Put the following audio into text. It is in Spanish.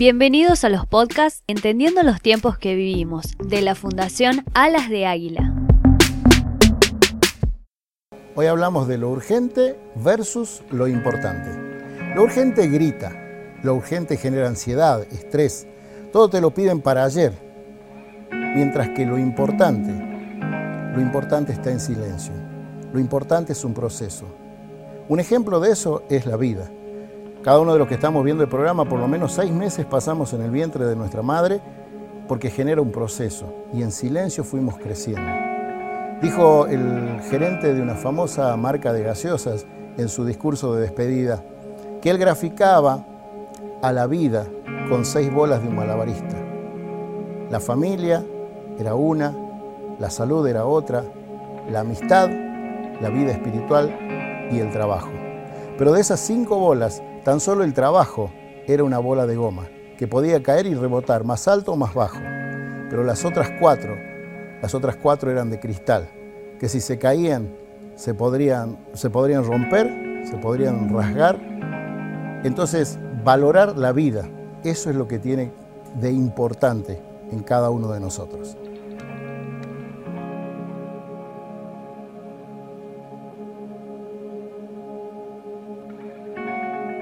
Bienvenidos a los podcasts Entendiendo los tiempos que vivimos, de la Fundación Alas de Águila. Hoy hablamos de lo urgente versus lo importante. Lo urgente grita, lo urgente genera ansiedad, estrés, todo te lo piden para ayer, mientras que lo importante, lo importante está en silencio, lo importante es un proceso. Un ejemplo de eso es la vida. Cada uno de los que estamos viendo el programa, por lo menos seis meses pasamos en el vientre de nuestra madre porque genera un proceso y en silencio fuimos creciendo. Dijo el gerente de una famosa marca de gaseosas en su discurso de despedida que él graficaba a la vida con seis bolas de un malabarista. La familia era una, la salud era otra, la amistad, la vida espiritual y el trabajo. Pero de esas cinco bolas, Tan solo el trabajo era una bola de goma que podía caer y rebotar más alto o más bajo. Pero las otras cuatro, las otras cuatro eran de cristal, que si se caían se podrían, se podrían romper, se podrían rasgar. Entonces, valorar la vida, eso es lo que tiene de importante en cada uno de nosotros.